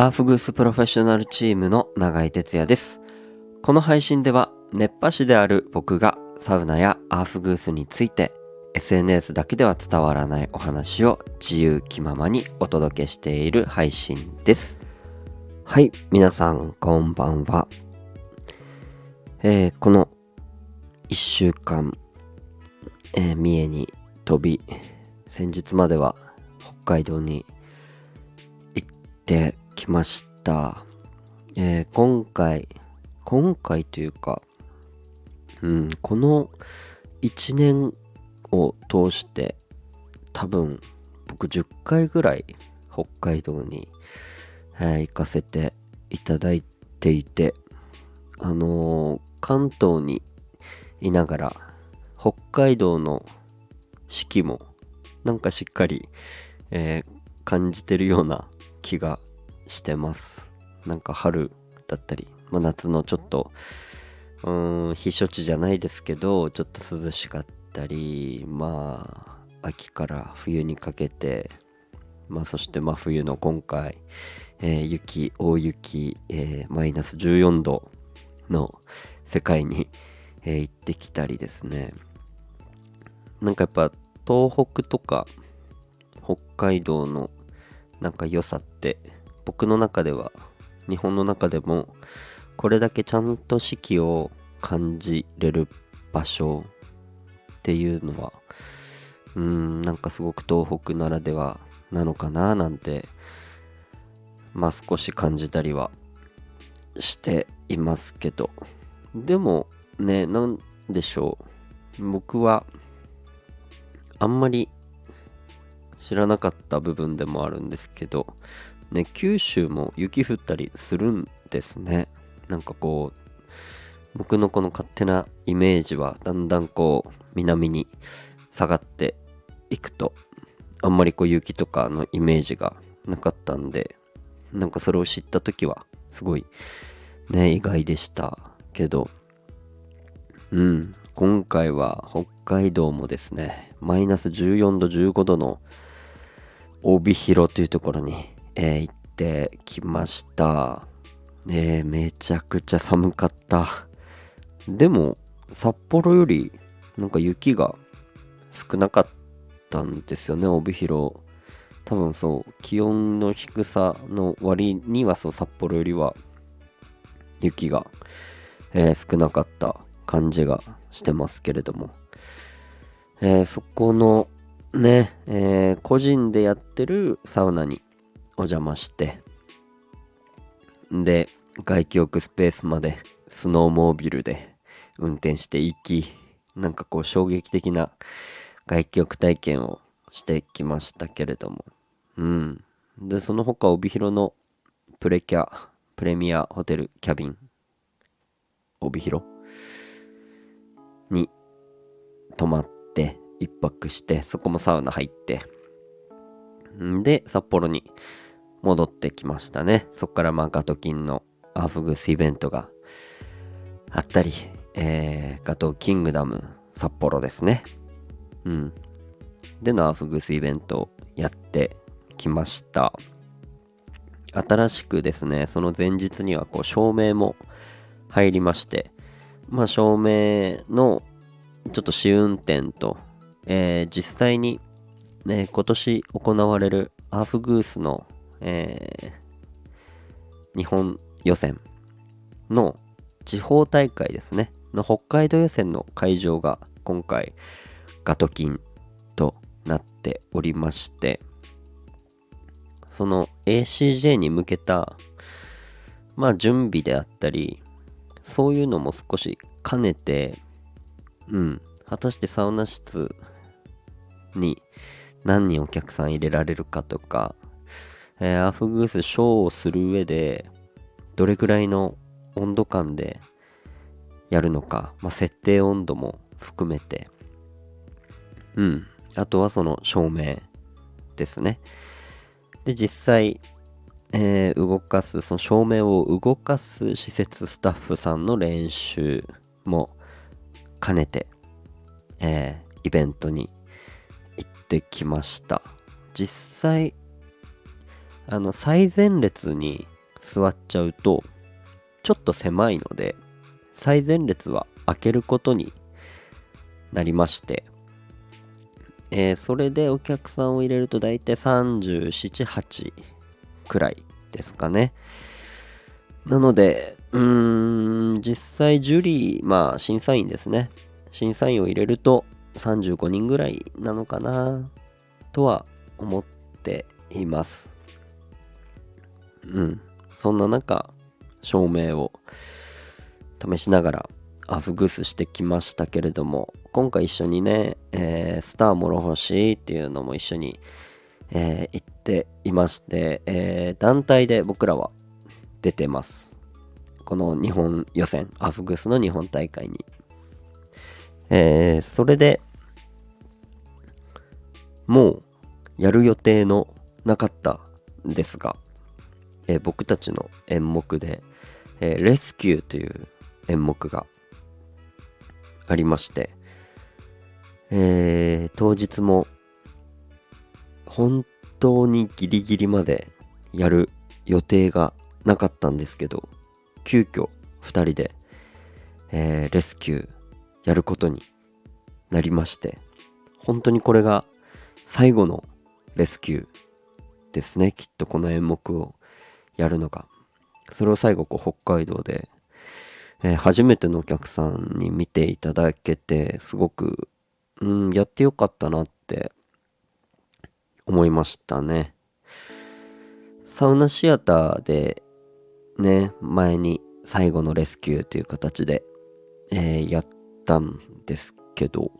アーフグースプロフェッショナルチームの永井哲也です。この配信では熱波師である僕がサウナやアーフグースについて SNS だけでは伝わらないお話を自由気ままにお届けしている配信です。はい、皆さんこんばんは。えーこの1週間、えー三重に飛び、先日までは北海道に行ってきました。えー今回、今回というか、うん、この1年を通して多分僕10回ぐらい北海道に、えー行かせていただいていて、あのー関東にいながら北海道の四季もなんかしっかり、えー感じてるような気がしてます。なんか春だったり、まあ、夏のちょっとうん避暑地じゃないですけどちょっと涼しかったりまあ秋から冬にかけてまあそして真冬の今回、えー雪大雪、えーマイナス14度の世界に、えー行ってきたりですね。なんかやっぱ東北とか北海道のなんか良さって僕の中では日本の中でもこれだけちゃんと四季を感じれる場所っていうのはうーんなんかすごく東北ならではなのかななんてまあ少し感じたりはしていますけどでもねなんでしょう。僕はあんまり知らなかった部分でもあるんですけどね九州も雪降ったりするんですね。なんかこう僕のこの勝手なイメージはだんだんこう南に下がっていくとあんまりこう雪とかのイメージがなかったんでなんかそれを知った時はすごいね意外でしたけど。うん今回は北海道もですねマイナス14度15度の帯広というところに、えー行ってきました、えーめちゃくちゃ寒かった。でも札幌よりなんか雪が少なかったんですよね帯広。多分そう気温の低さの割にはそう札幌よりは雪が、えー少なかった感じがしてますけれども、えーそこのね、えー個人でやってるサウナにお邪魔して。で外気浴スペースまでスノーモービルで運転していきなんかこう衝撃的な外気浴体験をしてきましたけれども。うん。でその他帯広のプレキャプレミアホテルキャビン帯広？に泊まって一泊してそこもサウナ入って。んで札幌に戻ってきましたね。そこからまあガトキンのアーフグスイベントがあったり、えーガトキングダム札幌ですね。うん。でのアーフグスイベントをやってきました。新しくですねその前日にはこう照明も入りましてまあ照明のちょっと試運転と、えー実際に、ね、今年行われるアーフグースの、えー日本予選の地方大会ですね。の北海道予選の会場が今回ガトキンとなっておりましてその ACJ に向けたまあ準備であったりそういうのも少し兼ねてうん果たしてサウナ室に何人お客さん入れられるかとか、えーアフグースショーをする上でどれくらいの温度感でやるのか、まあ、設定温度も含めて。うん。あとはその照明ですね。で実際、えー動かすその照明を動かす施設スタッフさんの練習も兼ねて、えーイベントに行ってきました。実際あの最前列に座っちゃうとちょっと狭いので最前列は開けることになりましてえー、それでお客さんを入れると大体37、8くらいですかね。なので、うーん、実際ジュリー、まあ審査員ですね。審査員を入れると35人ぐらいなのかなとは思っています。うん。そんな中、照明を試しながらアフグースしてきましたけれども、今回一緒にね、えー、スター諸星っていうのも一緒に、えー、行っていまして、えー、団体で僕らは出てます。この日本予選、アフグースの日本大会に。えー、それでもうやる予定のなかったんですが、えー、僕たちの演目で、えー、レスキューという演目がありまして、えー、当日も本当にギリギリまでやる予定がなかったんですけど急遽2人で、えー、レスキューやることになりまして本当にこれが最後のレスキューですねきっとこの演目を。やるのがそれを最後こう北海道で、えー、初めてのお客さんに見ていただけてすごくうん、やってよかったなって思いましたね。サウナシアターでね、前に最後のレスキューという形で、えー、やったんですけど、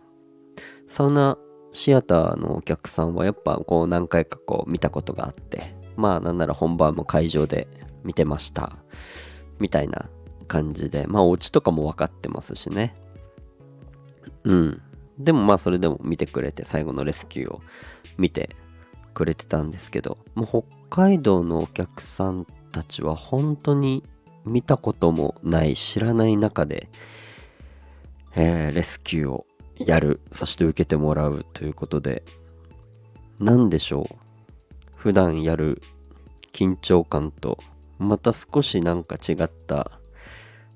サウナシアターのお客さんはやっぱこう何回かこう見たことがあって、まあなんなら本番も会場で見てました。みたいな感じで、まあオチとかも分かってますしね。うん。でもまあそれでも見てくれて最後のレスキューを見てくれてたんですけどもう北海道のお客さんたちは本当に見たこともない知らない中で、えー、レスキューをやるそして受けてもらうということで何でしょう？普段やる緊張感とまた少しなんか違った、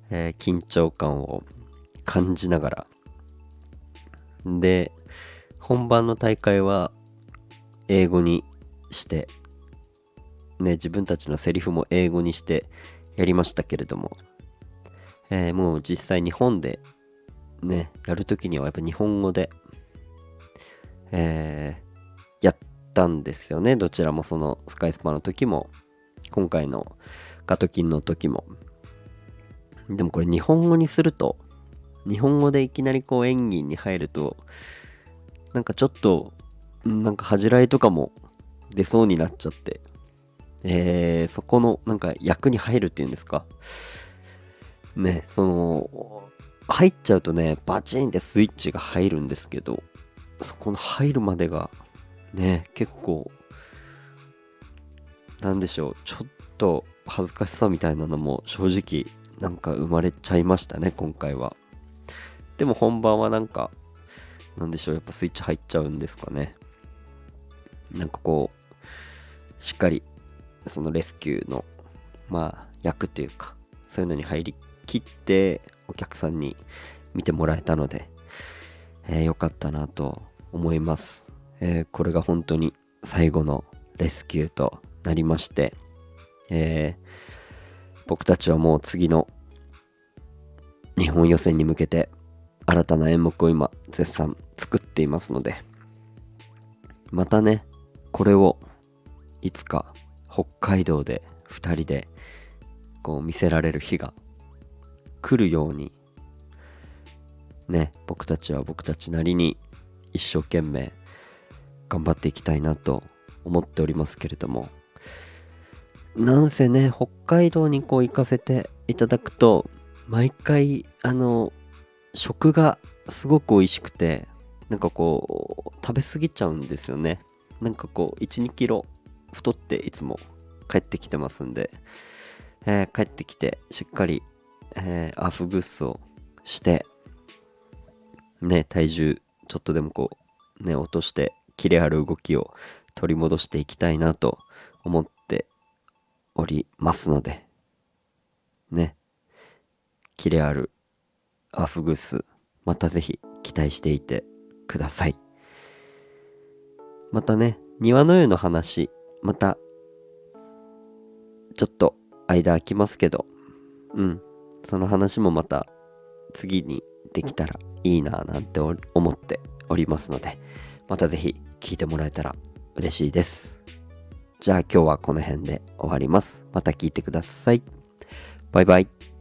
えー、緊張感を感じながら。で、本番の大会は英語にして、ね、自分たちのセリフも英語にしてやりましたけれども、えー、もう実際日本でね、やるときにはやっぱ日本語で、え、たんですよね。どちらもそのスカイスパの時も、今回のガトキンの時も。でもこれ日本語にすると、日本語でいきなりこう演技に入るとなんかちょっとなんか恥じらいとかも出そうになっちゃってえー、そこのなんか役に入るっていうんですかねその入っちゃうとねバチンってスイッチが入るんですけどそこの入るまでがね結構なんでしょうちょっと恥ずかしさみたいなのも正直なんか生まれちゃいましたね今回はでも本番はなんか、なんでしょう、やっぱスイッチ入っちゃうんですかね。なんかこう、しっかり、そのレスキューの、まあ、役というか、そういうのに入りきって、お客さんに見てもらえたので、えー、よかったなと思います。えー、これが本当に最後のレスキューとなりまして、えー、僕たちはもう次の日本予選に向けて新たな演目を今絶賛作っていますのでまたねこれをいつか北海道で2人でこう見せられる日が来るようにね僕たちは僕たちなりに一生懸命頑張っていきたいなと思っておりますけれども。なんせね北海道にこう行かせていただくと毎回あの食がすごく美味しくてなんかこう食べ過ぎちゃうんですよね。なんかこう1 2キロ太っていつも帰ってきてますんで、えー、帰ってきてしっかり、えー、アーフグッスをしてね体重ちょっとでもこうね落としてキレある動きを取り戻していきたいなと思っておりますので、ね、キレあるアフグス、またぜひ期待していてください。またね、庭の湯の話、また、ちょっと間空きますけど、うん、その話もまた次にできたらいいなぁなんて思っておりますので、またぜひ聞いてもらえたら嬉しいです。じゃあ今日はこの辺で終わります。また聞いてください。バイバイ。